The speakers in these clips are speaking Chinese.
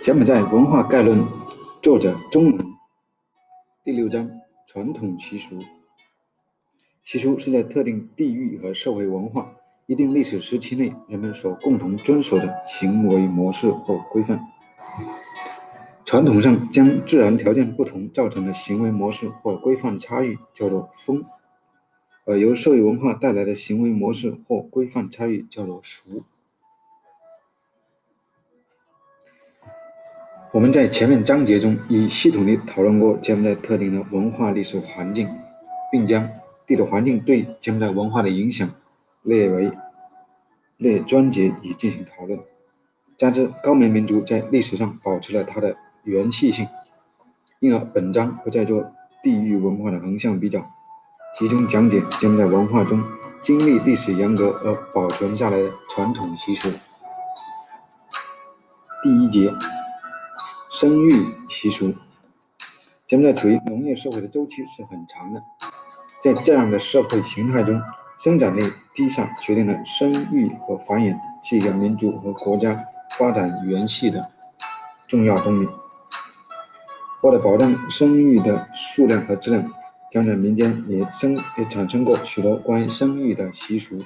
柬埔寨文化概论，作者钟南。第六章：传统习俗。习俗是在特定地域和社会文化一定历史时期内人们所共同遵守的行为模式或规范。传统上将自然条件不同造成的行为模式或规范差异叫做风，而由社会文化带来的行为模式或规范差异叫做俗。我们在前面章节中已系统地讨论过柬埔寨特定的文化历史环境，并将地理环境对柬埔寨文化的影响列为列专节以进行讨论。加之高棉民族在历史上保持了它的原系性，因而本章不再做地域文化的横向比较，集中讲解柬埔寨文化中经历历史沿革而保存下来的传统习俗。第一节。生育习俗，柬埔寨处于农业社会的周期是很长的，在这样的社会形态中，生产力低下决定了生育和繁衍是一个民族和国家发展元气的重要动力。为了保障生育的数量和质量，柬埔寨民间也生也产生过许多关于生育的习俗，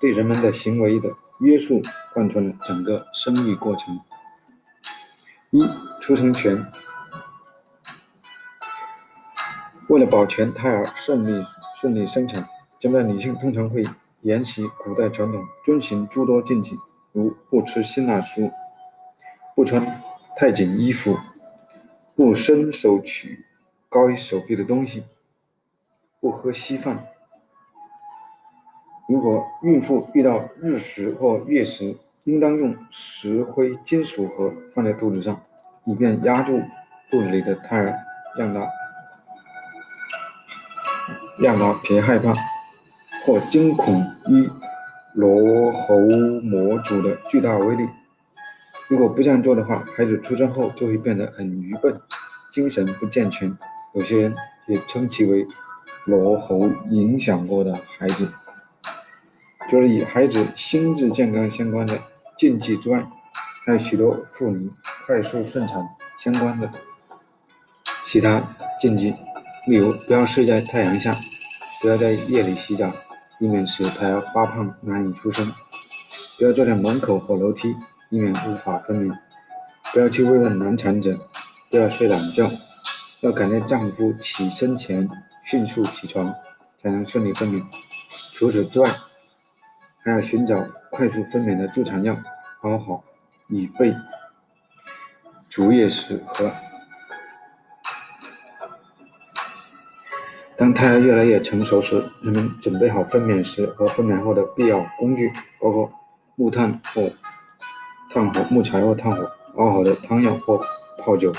对人们的行为的约束贯穿了整个生育过程。一出生权，为了保全胎儿顺利顺利生产，柬埔寨女性通常会沿袭古代传统，遵循诸多禁忌，如不吃辛辣食物、不穿太紧衣服、不伸手取高于手臂的东西、不喝稀饭。如果孕妇遇到日食或月食，应当用石灰金属盒放在肚子上，以便压住肚子里的胎儿，让他让他别害怕或惊恐于罗喉魔主的巨大威力。如果不这样做的话，孩子出生后就会变得很愚笨，精神不健全。有些人也称其为罗喉影响过的孩子。就是与孩子心智健康相关的。禁忌之外，还有许多妇女快速顺产相关的其他禁忌，例如不要睡在太阳下，不要在夜里洗澡，以免使胎儿发胖难以出生；不要坐在门口或楼梯，以免无法分娩；不要去慰问难产者；不要睡懒觉，要赶在丈夫起身前迅速起床，才能顺利分娩。除此之外，还要寻找快速分娩的助产药。包好，以备足月时和。当胎儿越来越成熟时，人们准备好分娩时和分娩后的必要工具，包括木炭或炭火、木柴或炭火、熬好的汤药或泡酒，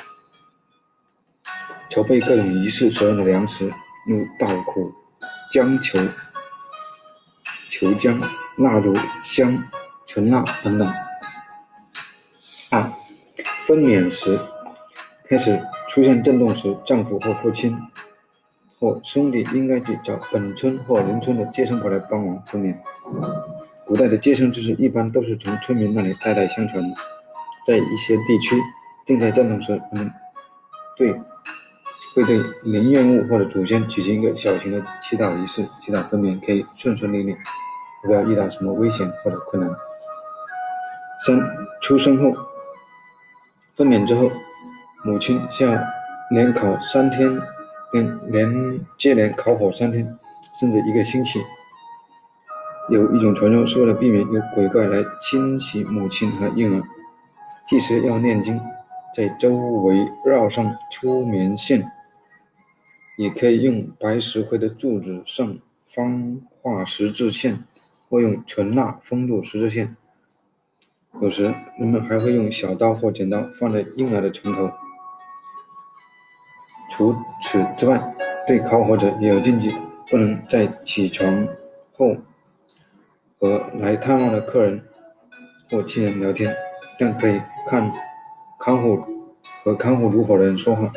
筹备各种仪式所用的粮食，如稻谷、浆球、球浆、蜡烛、香、纯蜡等等。二、分娩时开始出现震动时，丈夫或父亲或兄弟应该去找本村或邻村的接生婆来帮忙分娩。古代的接生知识一般都是从村民那里代代相传的。在一些地区，正在震动时，人们对会对灵验物或者祖先举行一个小型的祈祷仪式，祈祷分娩可以顺顺利利，不要遇到什么危险或者困难。三、出生后。分娩之后，母亲需要连烤三天，连连接连烤火三天，甚至一个星期。有一种传说是为了避免有鬼怪来侵袭母亲和婴儿，祭时要念经，在周围绕上粗棉线，也可以用白石灰的柱子上方画十字线，或用纯蜡封住十字线。有时，人们还会用小刀或剪刀放在婴儿的床头。除此之外，对烤火者也有禁忌，不能在起床后和来探望的客人或亲人聊天，但可以看看护和看护炉火的人说话，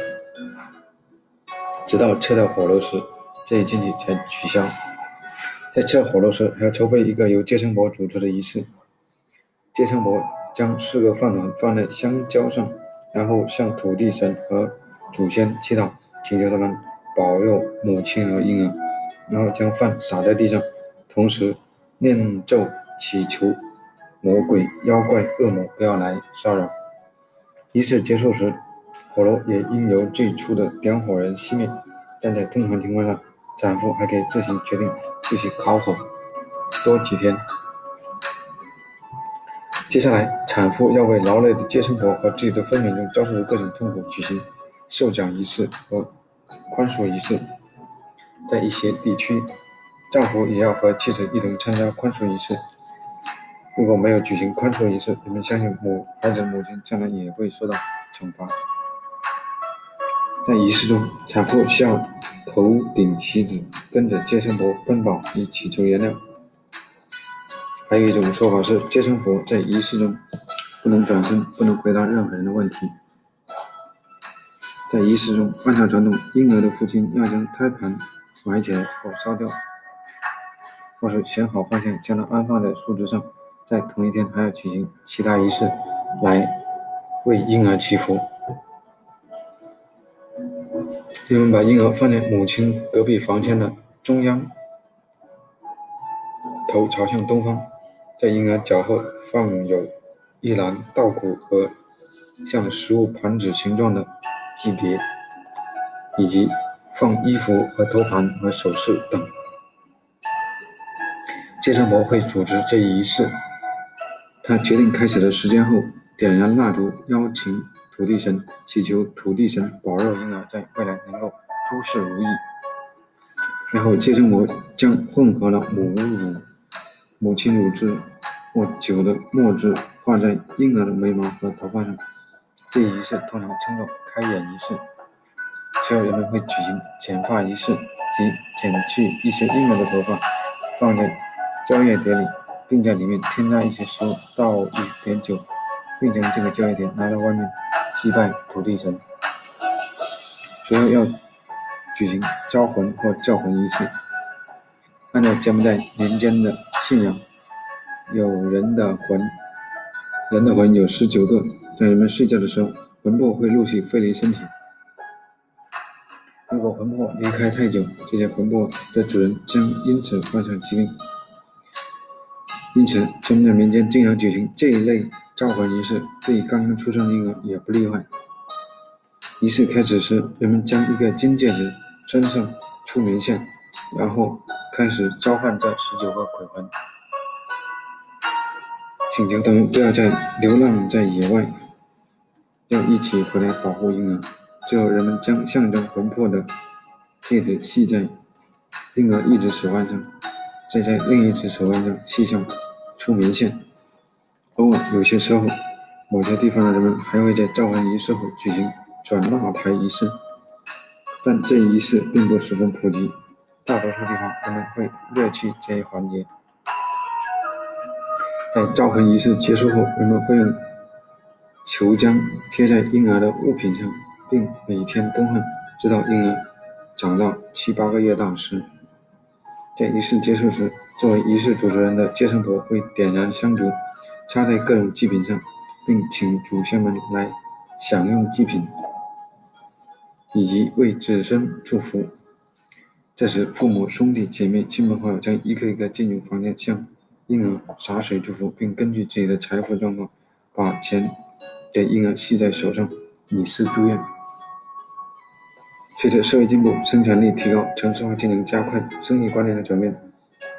直到撤掉火炉时，这一禁忌才取消。在撤火炉时，还要筹备一个由接生婆主持的仪式。接生婆将四个饭团放在香蕉上，然后向土地神和祖先祈祷，请求他们保佑母亲和婴儿，然后将饭撒在地上，同时念咒祈求魔鬼、妖怪、恶魔不要来骚扰。仪式结束时，火炉也应由最初的点火人熄灭，但在通常情况下，产妇还可以自行决定继续烤火多几天。接下来，产妇要为劳累的接生婆和自己的分娩中遭受的各种痛苦举行受奖仪式和宽恕仪式。在一些地区，丈夫也要和妻子一同参加宽恕仪式。如果没有举行宽恕仪式，人们相信母孩子母亲将来也会受到惩罚。在仪式中，产妇需要头顶席子，跟着接生婆奔跑以祈求原谅。还有一种说法是，接生婆在仪式中不能转身，不能回答任何人的问题。在仪式中，按照传统，婴儿的父亲要将胎盘埋起来或烧掉，或是选好方向将它安放在树枝上。在同一天还要举行其他仪式，来为婴儿祈福。人们把婴儿放在母亲隔壁房间的中央，头朝向东方，在婴儿脚后放有一篮稻谷和像食物盘子形状的祭碟，以及放衣服和头盘和首饰等。接生婆会组织这一仪式。他决定开始的时间后，点燃蜡烛，邀请土地神，祈求土地神保佑婴儿在未来能够诸事如意。然后接生婆将混合了母乳、母亲乳汁或酒的墨汁画在婴儿的眉毛和头发上。这一仪式通常称作开眼仪式。随后人们会举行剪发仪式，即剪去一些婴儿的头发，放在蕉叶碟里。并在里面添加一些食物，倒一点酒，并将这个交易点拿到外面祭拜土地神。随后要举行招魂或叫魂仪式。按照柬埔寨民间的信仰，有人的魂，人的魂有十九个，在人们睡觉的时候，魂魄会陆续飞离身体。如果魂魄离开太久，这些魂魄的主人将因此患上疾病。因此，柬埔寨民间经常举行这一类召魂仪式，对刚刚出生的婴儿也不例外。仪式开始时，人们将一个金戒指穿上出明线，然后开始召唤这十九个鬼魂，请求他们不要再流浪在野外，要一起回来保护婴儿。最后，人们将象征魂魄的戒指系在婴儿一只手腕上，再在另一只手腕上系上。出明线。偶尔，有些时候，某些地方的人们还会在召唤仪式后举行转蜡台仪式，但这一仪式并不十分普及。大多数地方人们会略去这一环节。在召唤仪式结束后，人们会用球浆贴在婴儿的物品上，并每天更换，直到婴儿长到七八个月大时。在仪式结束时，作为仪式主持人的接生婆会点燃香烛，插在各种祭品上，并请祖先们来享用祭品，以及为子孙祝福。这时，父母、兄弟姐妹、亲朋好友将一个一个进入房间，向婴儿洒水祝福，并根据自己的财富状况，把钱给婴儿系在手上，以示祝愿。随着社会进步、生产力提高、城市化进程加快、生意观念的转变，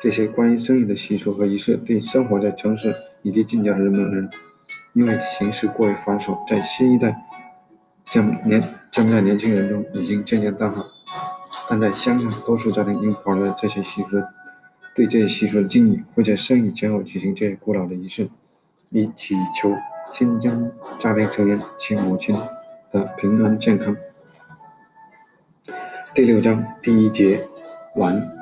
这些关于生意的习俗和仪式，对生活在城市以及近郊的人们而言，因为形势过于繁琐，在新一代将年将在年轻人中已经渐渐淡化。但在乡下，多数家庭应保留了这些习俗，对这些习俗的敬意，会在生意前后举行这些古老的仪式，以祈求新疆家庭成员及母亲的平安健康。第六章第一节完。